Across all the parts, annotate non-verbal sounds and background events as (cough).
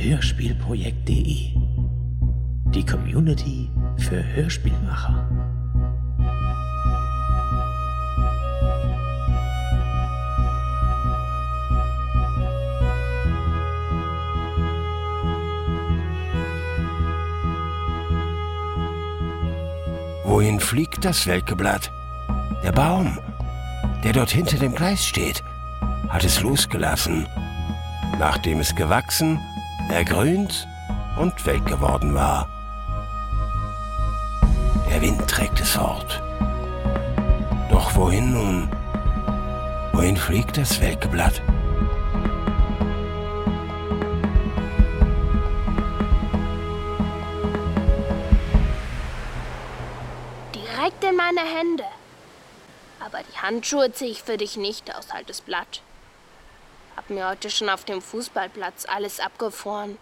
Hörspielprojekt.de Die Community für Hörspielmacher. Wohin fliegt das Welkeblatt? Der Baum, der dort hinter dem Gleis steht, hat es losgelassen, nachdem es gewachsen, ergrünt und welk geworden war. Der Wind trägt es fort. Doch wohin nun? Wohin fliegt das Welkeblatt? Direkt in meine Hände. Aber die Handschuhe ziehe ich für dich nicht aus, altes Blatt. Mir heute schon auf dem Fußballplatz alles abgefroren.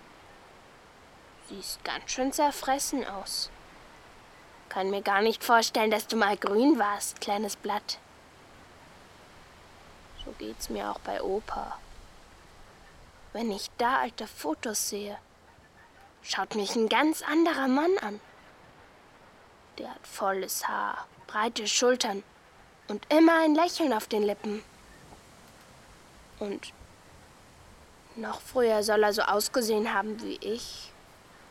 Siehst ganz schön zerfressen aus. Kann mir gar nicht vorstellen, dass du mal grün warst, kleines Blatt. So geht's mir auch bei Opa. Wenn ich da alte Fotos sehe, schaut mich ein ganz anderer Mann an. Der hat volles Haar, breite Schultern und immer ein Lächeln auf den Lippen. Und noch früher soll er so ausgesehen haben wie ich.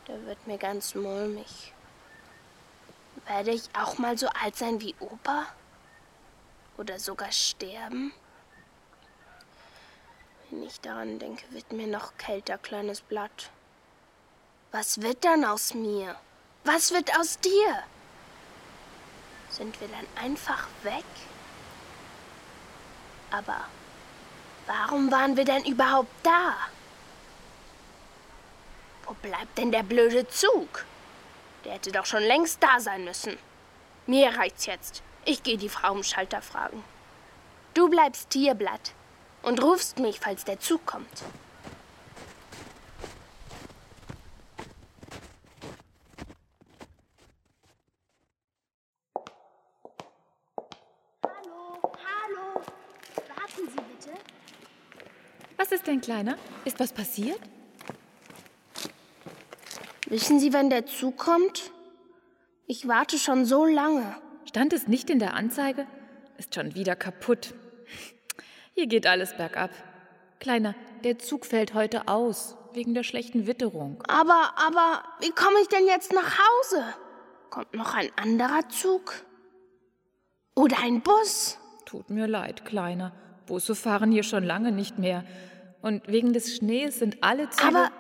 Der wird mir ganz mulmig. Werde ich auch mal so alt sein wie Opa? Oder sogar sterben? Wenn ich daran denke, wird mir noch kälter, kleines Blatt. Was wird dann aus mir? Was wird aus dir? Sind wir dann einfach weg? Aber warum waren wir denn überhaupt da? Wo bleibt denn der blöde Zug? Der hätte doch schon längst da sein müssen. Mir reicht's jetzt. Ich gehe die Frau im Schalter fragen. Du bleibst Tierblatt und rufst mich, falls der Zug kommt. Hallo, hallo. Warten Sie bitte. Was ist denn, Kleiner? Ist was passiert? Wissen Sie, wann der Zug kommt? Ich warte schon so lange. Stand es nicht in der Anzeige? Ist schon wieder kaputt. Hier geht alles bergab. Kleiner, der Zug fällt heute aus, wegen der schlechten Witterung. Aber, aber, wie komme ich denn jetzt nach Hause? Kommt noch ein anderer Zug? Oder ein Bus? Tut mir leid, Kleiner. Busse fahren hier schon lange nicht mehr. Und wegen des Schnees sind alle Züge... Aber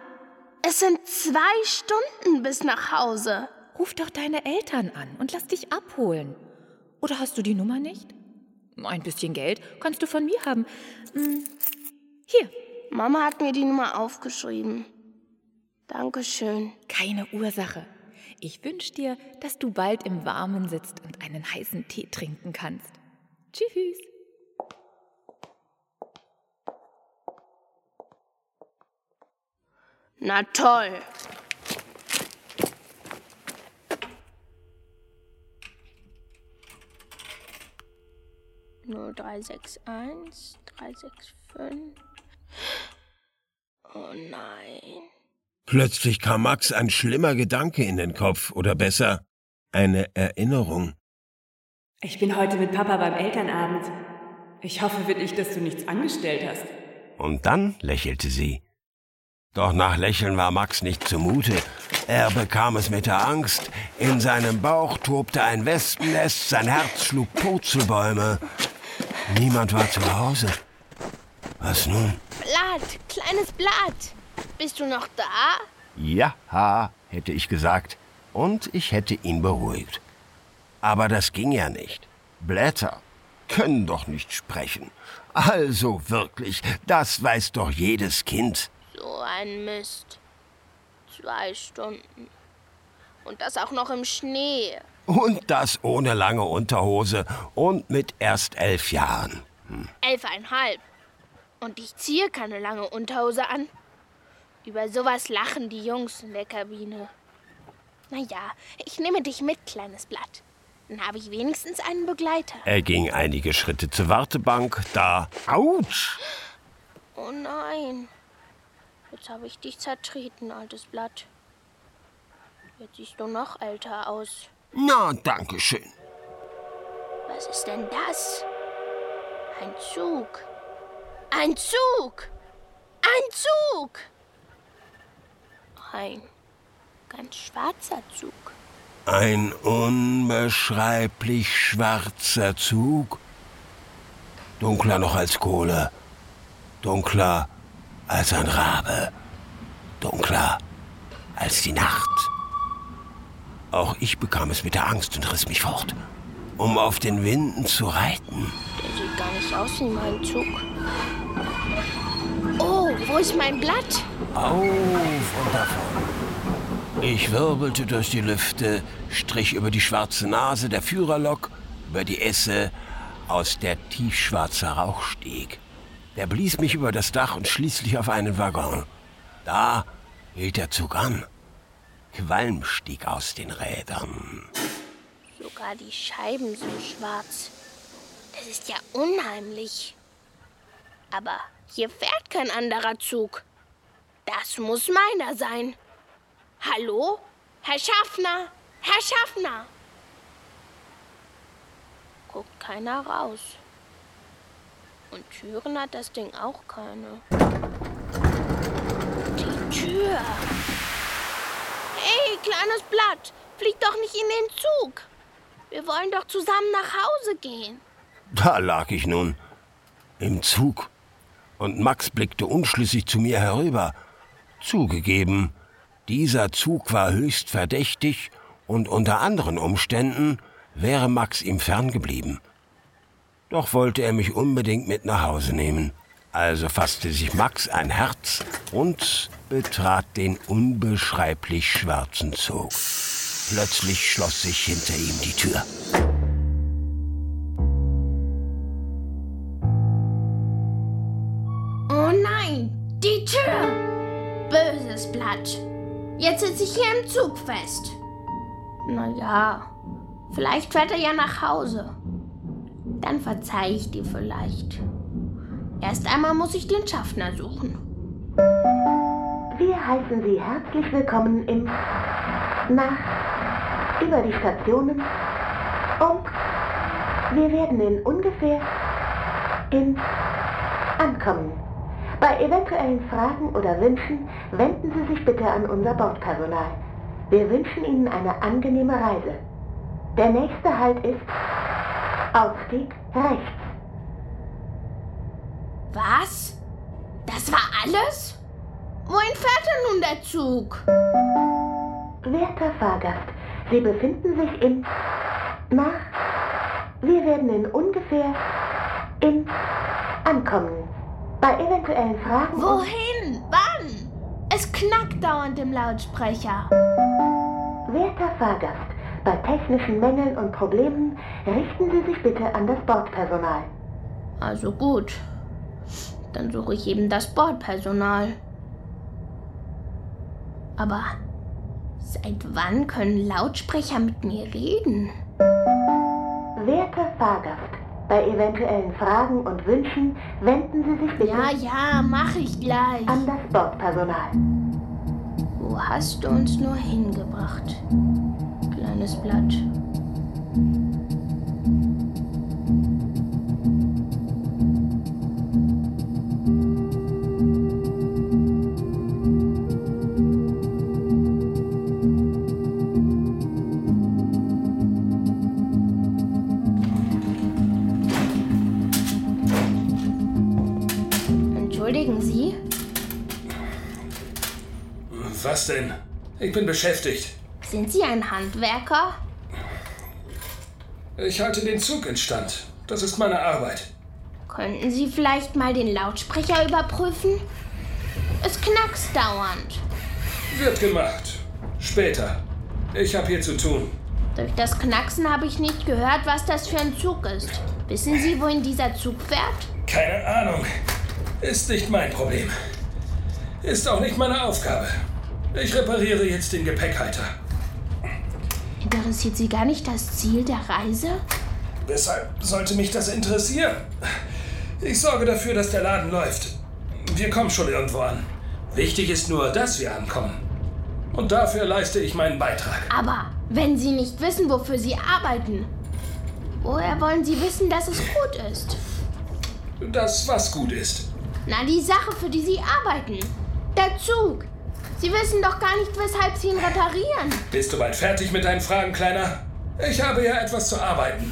es sind zwei Stunden bis nach Hause. Ruf doch deine Eltern an und lass dich abholen. Oder hast du die Nummer nicht? Ein bisschen Geld kannst du von mir haben. Hm, Hier, Mama hat mir die Nummer aufgeschrieben. Dankeschön. keine Ursache. Ich wünsch dir, dass du bald im Warmen sitzt und einen heißen Tee trinken kannst. Tschüss. Na toll. Null drei sechs eins drei sechs fünf. Oh nein. Plötzlich kam Max ein schlimmer Gedanke in den Kopf, oder besser, eine Erinnerung. Ich bin heute mit Papa beim Elternabend. Ich hoffe wirklich, dass du nichts angestellt hast. Und dann lächelte sie. Doch nach Lächeln war Max nicht zumute. Er bekam es mit der Angst. In seinem Bauch tobte ein Wespennest, sein Herz schlug Purzelbäume. Niemand war zu Hause. Was nun? Blatt, kleines Blatt. Bist du noch da? Ja, hätte ich gesagt. Und ich hätte ihn beruhigt. Aber das ging ja nicht. Blätter können doch nicht sprechen. Also wirklich, das weiß doch jedes Kind. So ein Mist. Zwei Stunden. Und das auch noch im Schnee. Und das ohne lange Unterhose und mit erst elf Jahren. Elfeinhalb. Und ich ziehe keine lange Unterhose an. Über sowas lachen die Jungs in der Kabine. Naja, ich nehme dich mit, kleines Blatt. Dann habe ich wenigstens einen Begleiter. Er ging einige Schritte zur Wartebank, da. Autsch! Oh nein. Jetzt habe ich dich zertreten, altes Blatt. Jetzt siehst du noch älter aus. Na, danke schön. Was ist denn das? Ein Zug. Ein Zug! Ein Zug! Ein ganz schwarzer Zug. Ein unbeschreiblich schwarzer Zug. Dunkler noch als Kohle. Dunkler als ein Rabe. Dunkler als die Nacht. Auch ich bekam es mit der Angst und riss mich fort, um auf den Winden zu reiten. Der sieht gar nicht aus wie mein Zug. Oh, wo ist mein Blatt? Auf und davon. Ich wirbelte durch die Lüfte, strich über die schwarze Nase der Führerlok, über die Esse, aus der tiefschwarzer Rauch stieg. Der blies mich über das Dach und schließlich auf einen Waggon. Da hielt der Zug an. Qualm stieg aus den Rädern. Sogar die Scheiben sind schwarz. Das ist ja unheimlich. Aber hier fährt kein anderer Zug. Das muss meiner sein. Hallo? Herr Schaffner? Herr Schaffner? Guckt keiner raus. Und Türen hat das Ding auch keine. Die Tür. Hey, kleines Blatt, flieg doch nicht in den Zug. Wir wollen doch zusammen nach Hause gehen. Da lag ich nun im Zug. Und Max blickte unschlüssig zu mir herüber. Zugegeben, dieser Zug war höchst verdächtig und unter anderen Umständen wäre Max ihm ferngeblieben. Doch wollte er mich unbedingt mit nach Hause nehmen. Also fasste sich Max ein Herz und betrat den unbeschreiblich schwarzen Zug. Plötzlich schloss sich hinter ihm die Tür. Oh nein, die Tür! Böses Blatt. Jetzt sitze ich hier im Zug fest. Na ja, vielleicht fährt er ja nach Hause. Dann verzeih ich dir vielleicht. Erst einmal muss ich den Schaffner suchen. Wir heißen Sie herzlich willkommen im nach über die Stationen und wir werden in ungefähr in ankommen. Bei eventuellen Fragen oder Wünschen wenden Sie sich bitte an unser Bordpersonal. Wir wünschen Ihnen eine angenehme Reise. Der nächste Halt ist Ausstieg rechts. Was? Das war alles? Wohin fährt denn nun der Zug? Werter Fahrgast, Sie befinden sich in nach wir werden in ungefähr in ankommen. Bei eventuellen Fragen Wohin? Wann? Es knackt dauernd im Lautsprecher. Werter Fahrgast, bei technischen Mängeln und Problemen richten Sie sich bitte an das Bordpersonal. Also gut. Dann suche ich eben das Bordpersonal. Aber seit wann können Lautsprecher mit mir reden? Werter Fahrgast, bei eventuellen Fragen und Wünschen wenden Sie sich bitte Ja, ja, mach ich gleich. an das Bordpersonal. Wo hast du uns nur hingebracht? Kleines Blatt. Entschuldigen Sie, Was denn? Ich bin beschäftigt. Sind Sie ein Handwerker? Ich halte den Zug instand. Das ist meine Arbeit. Könnten Sie vielleicht mal den Lautsprecher überprüfen? Es knackst dauernd. Wird gemacht. Später. Ich habe hier zu tun. Durch das Knacksen habe ich nicht gehört, was das für ein Zug ist. Wissen Sie, wohin dieser Zug fährt? Keine Ahnung. Ist nicht mein Problem. Ist auch nicht meine Aufgabe. Ich repariere jetzt den Gepäckhalter. Interessiert Sie gar nicht das Ziel der Reise? Weshalb sollte mich das interessieren? Ich sorge dafür, dass der Laden läuft. Wir kommen schon irgendwo an. Wichtig ist nur, dass wir ankommen. Und dafür leiste ich meinen Beitrag. Aber wenn Sie nicht wissen, wofür Sie arbeiten, woher wollen Sie wissen, dass es gut ist? Das, was gut ist. Na, die Sache, für die Sie arbeiten. Der Zug. Sie wissen doch gar nicht, weshalb Sie ihn reparieren. Bist du bald fertig mit deinen Fragen, Kleiner? Ich habe ja etwas zu arbeiten.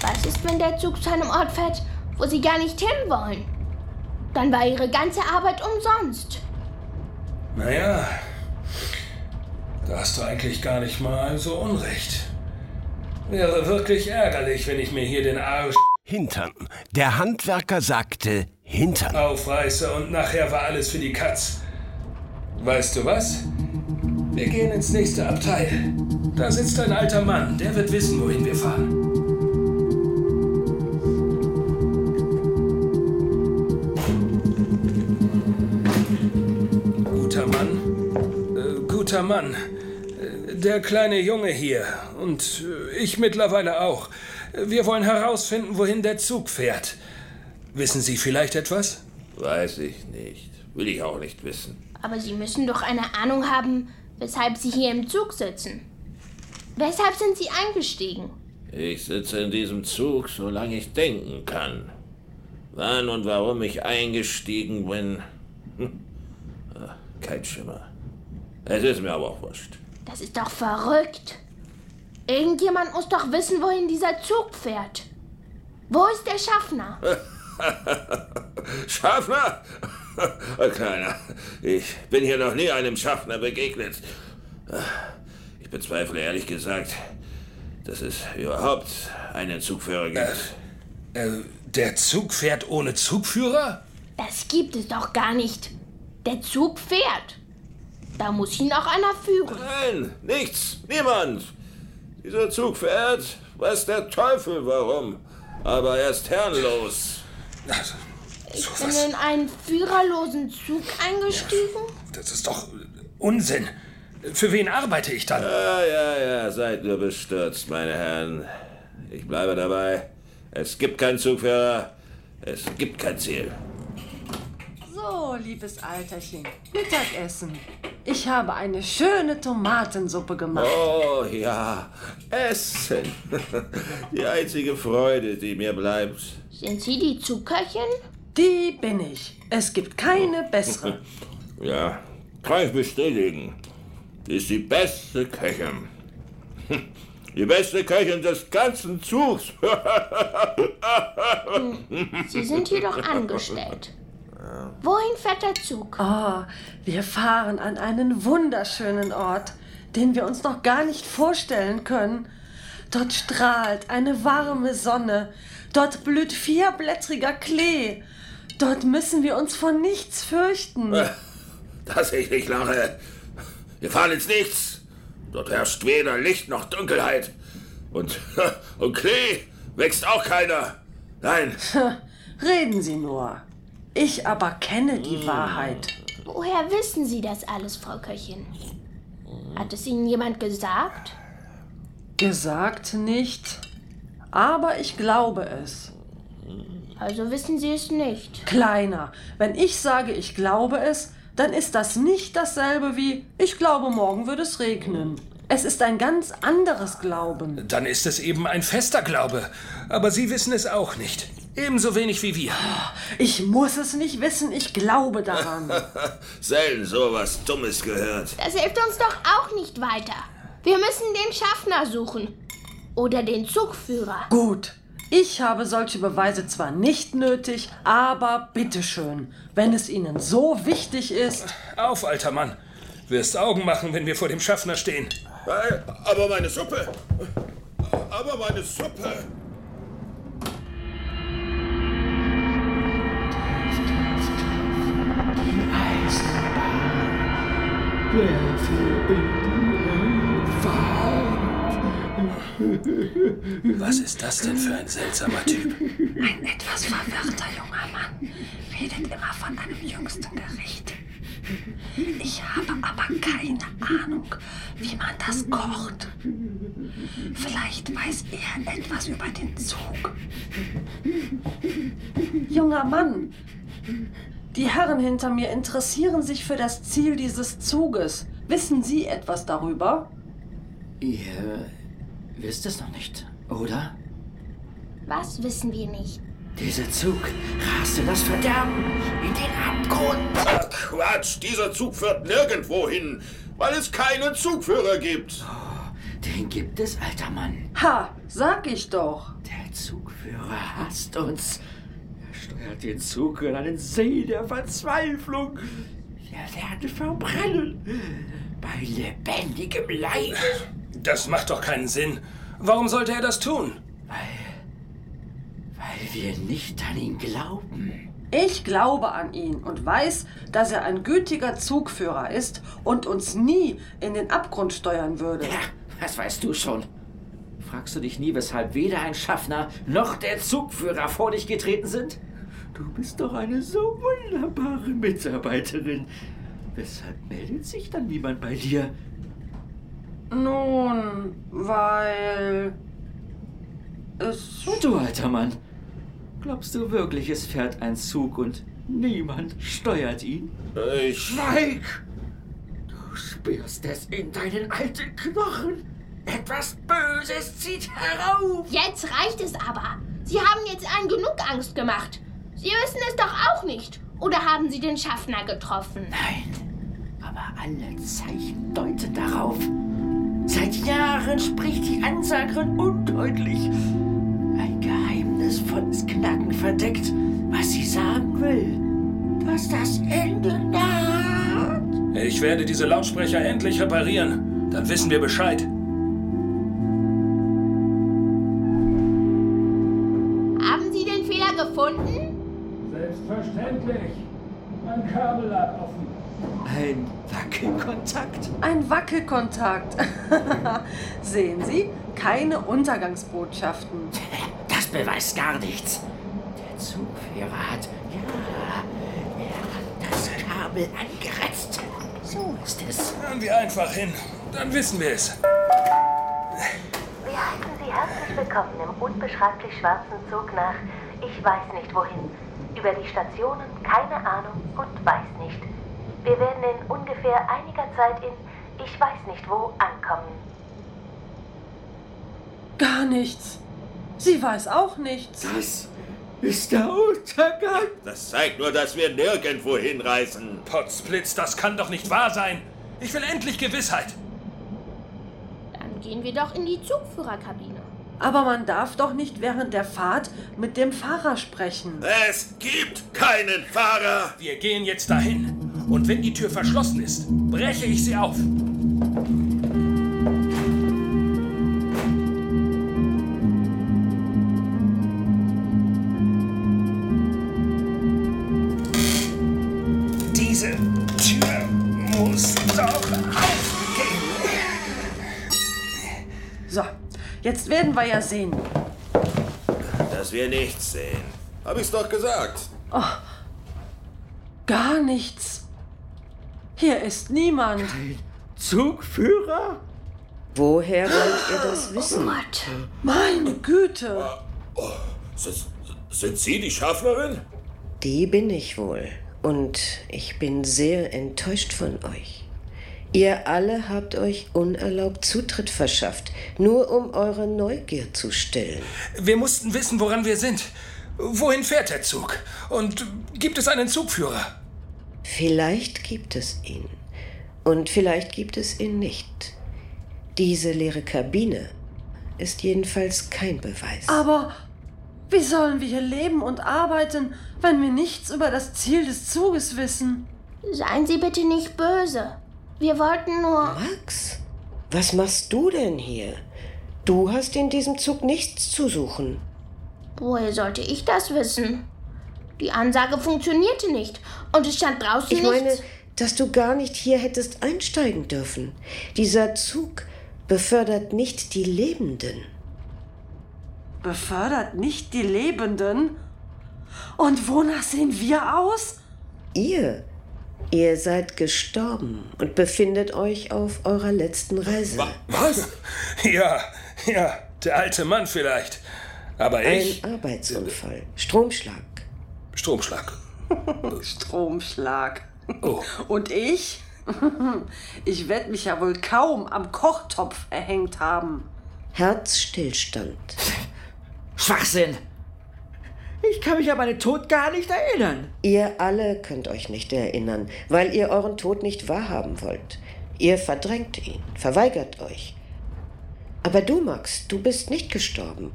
Was ist, wenn der Zug zu einem Ort fährt, wo Sie gar nicht hinwollen? Dann war Ihre ganze Arbeit umsonst. Naja, da hast du eigentlich gar nicht mal so unrecht. Wäre wirklich ärgerlich, wenn ich mir hier den Arsch Hintern. Der Handwerker sagte Hintern. aufreiße und nachher war alles für die Katz. Weißt du was? Wir gehen ins nächste Abteil. Da sitzt ein alter Mann, der wird wissen, wohin wir fahren. Guter Mann, äh, guter Mann. Äh, Der kleine Junge hier und äh, ich mittlerweile auch. Wir wollen herausfinden, wohin der Zug fährt. Wissen Sie vielleicht etwas? Weiß ich nicht. Will ich auch nicht wissen. Aber Sie müssen doch eine Ahnung haben, weshalb Sie hier im Zug sitzen. Weshalb sind Sie eingestiegen? Ich sitze in diesem Zug, solange ich denken kann. Wann und warum ich eingestiegen bin, hm, ah, kein Schimmer. Es ist mir aber auch wurscht. Das ist doch verrückt. Irgendjemand muss doch wissen, wohin dieser Zug fährt. Wo ist der Schaffner? (laughs) (laughs) Schaffner? Oh, Kleiner, ich bin hier noch nie einem Schaffner begegnet. Ich bezweifle ehrlich gesagt, dass es überhaupt einen Zugführer gibt. Äh, der Zug fährt ohne Zugführer? Das gibt es doch gar nicht. Der Zug fährt. Da muss ihn auch einer führen. Nein, nichts, niemand. Dieser Zug fährt, weiß der Teufel warum. Aber er ist herrenlos. Also, Ich bin in einen führerlosen Zug eingestiegen. das ist doch Unsinn. Für wen arbeite ich dann? Ja, ja, ja, seid nur bestürzt, meine Herren. Ich bleibe dabei. Es gibt keinen Zugführer. Es gibt kein Ziel. So, liebes Alterchen, Mittagessen. Ich habe eine schöne Tomatensuppe gemacht. Oh ja, Essen. (laughs) Die einzige Freude, die mir bleibt. Sind Sie die Zugköchin? Die bin ich. Es gibt keine bessere. (laughs) Ja, kann ich bestätigen. Die ist die beste Köchin. (laughs) Die beste Köchin des ganzen Zugs. Sie sind hier doch angestellt. Wohin fährt der Zug? Oh, wir fahren an einen wunderschönen Ort, den wir uns noch gar nicht vorstellen können. Dort strahlt eine warme Sonne. Dort blüht vierblättriger Klee. Dort müssen wir uns vor nichts fürchten. Dass ich nicht lache. Wir fahren ins Nichts. Dort herrscht weder Licht noch Dunkelheit. Und, (laughs) und Klee wächst auch keiner. Nein, (laughs) Reden Sie nur. Ich aber kenne die Wahrheit. Woher wissen Sie das alles, Frau Köchin? Hat es Ihnen jemand gesagt? Gesagt nicht, aber ich glaube es. Also wissen Sie es nicht. Kleiner, wenn ich sage, ich glaube es, dann ist das nicht dasselbe wie ich glaube, morgen wird es regnen. Es ist ein ganz anderes Glauben. Dann ist es eben ein fester Glaube. Aber Sie wissen es auch nicht. Ebenso wenig wie wir. Ich muss es nicht wissen, ich glaube daran. (laughs) selten sowas Dummes gehört. Das hilft uns doch auch nicht weiter. Wir müssen den Schaffner suchen. Oder den Zugführer. Gut, ich habe solche Beweise zwar nicht nötig, aber bitteschön, wenn es Ihnen so wichtig ist. Auf, alter Mann. Wirst Augen machen, wenn wir vor dem Schaffner stehen. Hey, Aber meine Suppe. Aber meine Suppe. Was ist das denn für ein seltsamer Typ? Ein etwas verwirrter junger Mann redet immer von einem jüngsten Gericht. Ich habe aber keine Ahnung, wie man das kocht. Vielleicht weiß er etwas über den Zug. Junger Mann, die Herren hinter mir interessieren sich für das Ziel dieses Zuges. Wissen Sie etwas darüber? Ihr wisst es noch nicht, oder? Was wissen wir nicht? Dieser Zug rast in das Verderben, in den Abgrund. Ach, Quatsch, dieser Zug führt nirgendwo hin, weil es keinen Zugführer gibt. Oh, den gibt es, alter Mann. Ha, sag ich doch. Der Zugführer hasst uns. Er steuert den Zug in einen See der Verzweiflung. Wir werden verbrennen. Bei lebendigem Leib. Das macht doch keinen Sinn. Warum sollte er das tun? Weil. Weil wir nicht an ihn glauben. Ich glaube an ihn und weiß, dass er ein gütiger Zugführer ist und uns nie in den Abgrund steuern würde. Ja, das weißt du schon. Fragst du dich nie, weshalb weder ein Schaffner noch der Zugführer vor dich getreten sind? Du bist doch eine so wunderbare Mitarbeiterin. Weshalb meldet sich dann niemand bei dir? Nun, weil es. Und du, alter Mann, glaubst du wirklich, es fährt ein Zug und niemand steuert ihn? Ich. Schweig! Du spürst es in deinen alten Knochen. Etwas Böses zieht herauf. Jetzt reicht es aber. Sie haben jetzt allen genug Angst gemacht. Sie wissen es doch auch nicht. Oder haben Sie den Schaffner getroffen? Nein, aber alle Zeichen deuten darauf. Seit Jahren spricht die Ansagerin undeutlich. Ein geheimnisvolles Knacken verdeckt, was sie sagen will. Dass das Ende naht. Ich werde diese Lautsprecher endlich reparieren. Dann wissen wir Bescheid. Wackelkontakt. Ein Wackelkontakt. (laughs) Sehen Sie, keine Untergangsbotschaften. Das beweist gar nichts. Der Zugführer hat, ja, er hat das Kabel angeretzt. So ist es. Hören wir einfach hin. Dann wissen wir es. Wir heißen Sie herzlich willkommen im unbeschreiblich schwarzen Zug nach Ich weiß nicht wohin. Über die Stationen keine Ahnung und weiß nicht. Wir werden in ungefähr einiger Zeit in Ich weiß nicht wo ankommen. Gar nichts. Sie weiß auch nichts. Das ist der Untergang. Das zeigt nur, dass wir nirgendwo hinreisen. Potzblitz, das kann doch nicht wahr sein. Ich will endlich Gewissheit. Dann gehen wir doch in die Zugführerkabine. Aber man darf doch nicht während der Fahrt mit dem Fahrer sprechen. Es gibt keinen Fahrer. Wir gehen jetzt dahin. Und wenn die Tür verschlossen ist, breche ich sie auf. Diese Tür muss doch aufgehen. So, jetzt werden wir ja sehen. Dass wir nichts sehen. Hab ich's doch gesagt. Gar nichts. Hier ist niemand. Zugführer? Woher wollt ihr das wissen? Meine Güte. Sind, sind Sie die Schaffnerin? Die bin ich wohl. Und ich bin sehr enttäuscht von euch. Ihr alle habt euch unerlaubt Zutritt verschafft, nur um eure Neugier zu stillen. Wir mussten wissen, woran wir sind. Wohin fährt der Zug? Und gibt es einen Zugführer? Vielleicht gibt es ihn. Und vielleicht gibt es ihn nicht. Diese leere Kabine ist jedenfalls kein Beweis. Aber wie sollen wir hier leben und arbeiten, wenn wir nichts über das Ziel des Zuges wissen? Seien Sie bitte nicht böse. Wir wollten nur. Max, was machst du denn hier? Du hast in diesem Zug nichts zu suchen. Woher sollte ich das wissen? Die Ansage funktionierte nicht und es stand draußen Ich meine, nichts. dass du gar nicht hier hättest einsteigen dürfen. Dieser Zug befördert nicht die Lebenden. Befördert nicht die Lebenden? Und wonach sehen wir aus? Ihr, ihr seid gestorben und befindet euch auf eurer letzten Reise. Was? Ja, Ja, der alte Mann vielleicht. Aber ich. Ein Arbeitsunfall. Stromschlag. Stromschlag. (laughs) Stromschlag. Oh. Und ich? (laughs) Ich werde mich ja wohl kaum am Kochtopf erhängt haben. Herzstillstand. (laughs) Schwachsinn! Ich kann mich an meinen Tod gar nicht erinnern. Ihr alle könnt euch nicht erinnern, weil ihr euren Tod nicht wahrhaben wollt. Ihr verdrängt ihn, verweigert euch. Aber du, Max, du bist nicht gestorben.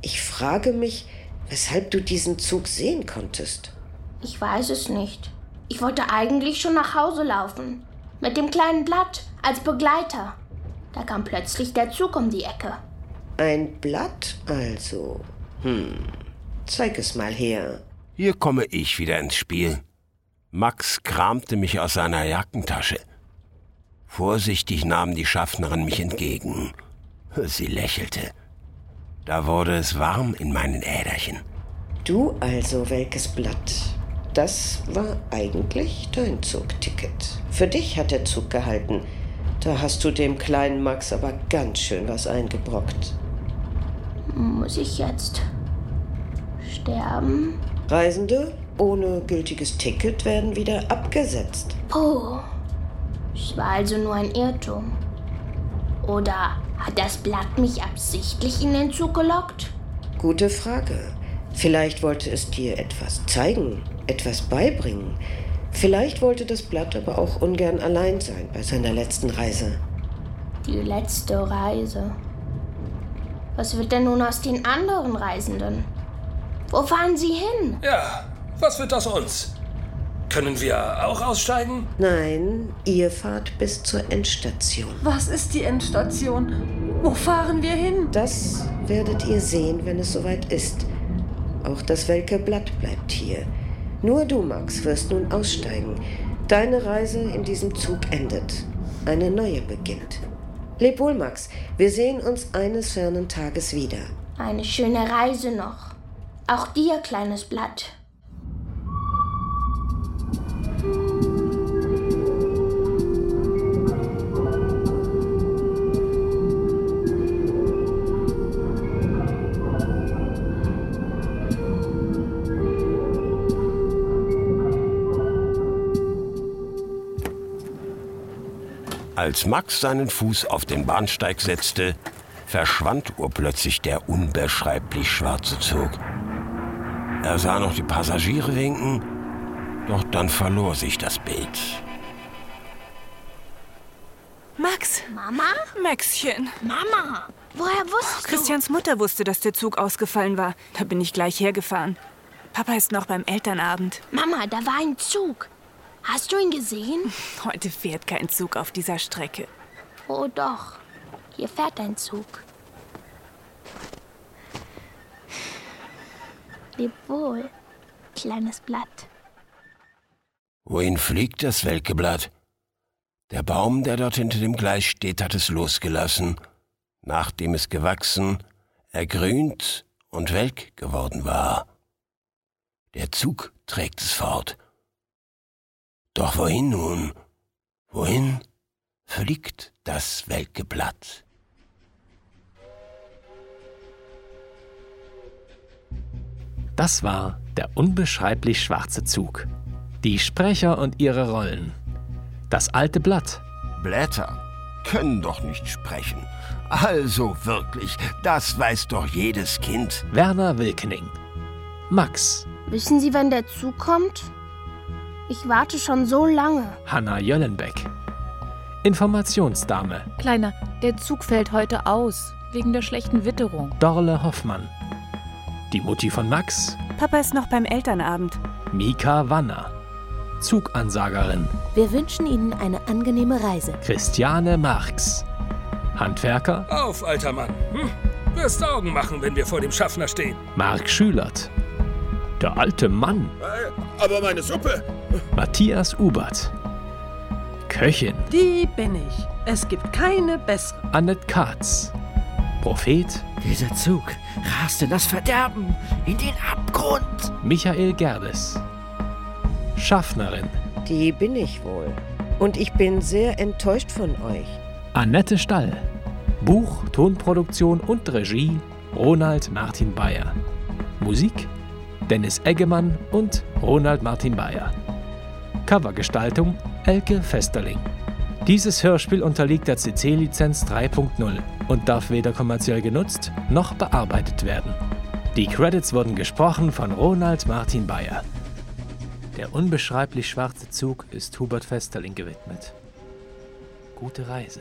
Ich frage mich, weshalb du diesen Zug sehen konntest. Ich weiß es nicht. Ich wollte eigentlich schon nach Hause laufen. Mit dem kleinen Blatt als Begleiter. Da kam plötzlich der Zug um die Ecke. Ein Blatt also. Hm. Zeig es mal her. Hier komme ich wieder ins Spiel. Max kramte mich aus seiner Jackentasche. Vorsichtig nahm die Schaffnerin mich entgegen. Sie lächelte. Da wurde es warm in meinen Äderchen. Du also, welkes Blatt. Das war eigentlich dein Zugticket. Für dich hat der Zug gehalten. Da hast du dem kleinen Max aber ganz schön was eingebrockt. Muss ich jetzt sterben? Reisende ohne gültiges Ticket werden wieder abgesetzt. Puh. Es war also nur ein Irrtum. Oder hat das Blatt mich absichtlich in den Zug gelockt? Gute Frage. Vielleicht wollte es dir etwas zeigen, etwas beibringen. Vielleicht wollte das Blatt aber auch ungern allein sein bei seiner letzten Reise. Die letzte Reise. Was wird denn nun aus den anderen Reisenden? Wo fahren sie hin? Ja, was wird aus uns? Können wir auch aussteigen? Nein, ihr fahrt bis zur Endstation. Was ist die Endstation? Wo fahren wir hin? Das werdet ihr sehen, wenn es soweit ist. Auch das welke Blatt bleibt hier. Nur du, Max, wirst nun aussteigen. Deine Reise in diesem Zug endet. Eine neue beginnt. Leb wohl, Max. Wir sehen uns eines fernen Tages wieder. Eine schöne Reise noch. Auch dir, kleines Blatt. Als Max seinen Fuß auf den Bahnsteig setzte, verschwand urplötzlich der unbeschreiblich schwarze Zug. Er sah noch die Passagiere winken, doch dann verlor sich das Bild. Max! Mama? Maxchen! Mama! Woher wusstest Christians Mutter wusste, dass der Zug ausgefallen war. Da bin ich gleich hergefahren. Papa ist noch beim Elternabend. du? Mama, da war ein Zug. Hast du ihn gesehen? Heute fährt kein Zug auf dieser Strecke. Oh doch. Hier fährt ein Zug. Leb wohl, kleines Blatt. Wohin fliegt das welke Blatt? Der Baum, der dort hinter dem Gleis steht, hat es losgelassen, nachdem es gewachsen, ergrünt und welk geworden war. Der Zug trägt es fort. Doch wohin nun? Wohin fliegt das welke Blatt? Das war der unbeschreiblich schwarze Zug. Die Sprecher und ihre Rollen. Das alte Blatt. Blätter können doch nicht sprechen. Also wirklich, das weiß doch jedes Kind. Werner Wilkening. Max. Wissen Sie, wann der Zug kommt? Ich warte schon so lange. Hanna Jöllenbeck. Informationsdame. Kleiner, der Zug fällt heute aus, wegen der schlechten Witterung. Dorle Hoffmann. Die Mutti von Max. Papa ist noch beim Elternabend. Mika Wanner. Zugansagerin. Wir wünschen Ihnen eine angenehme Reise. Christiane Marx. Handwerker Auf, alter Mann. Hm? Wirst Augen machen, wenn wir vor dem Schaffner stehen. Mark Schülert. Der alte Mann. Aber meine Suppe. Matthias Ubert. Köchin Die bin ich. Es gibt keine bessere. Annette Katz. Prophet Dieser Zug rast in das Verderben, in den Abgrund. Michael Gerdes. Schaffnerin Die bin ich wohl. Und ich bin sehr enttäuscht von euch. Annette Stall. Buch, Tonproduktion und Regie Ronald Martin Bayer. Musik Dennis Eggemann und Ronald Martin Bayer. Covergestaltung Elke Festerling. Dieses Hörspiel unterliegt der CC-Lizenz 3.0 und darf weder kommerziell genutzt noch bearbeitet werden. Die Credits wurden gesprochen von Ronald Martin Bayer. Der unbeschreiblich schwarze Zug ist Hubert Festerling gewidmet. Gute Reise.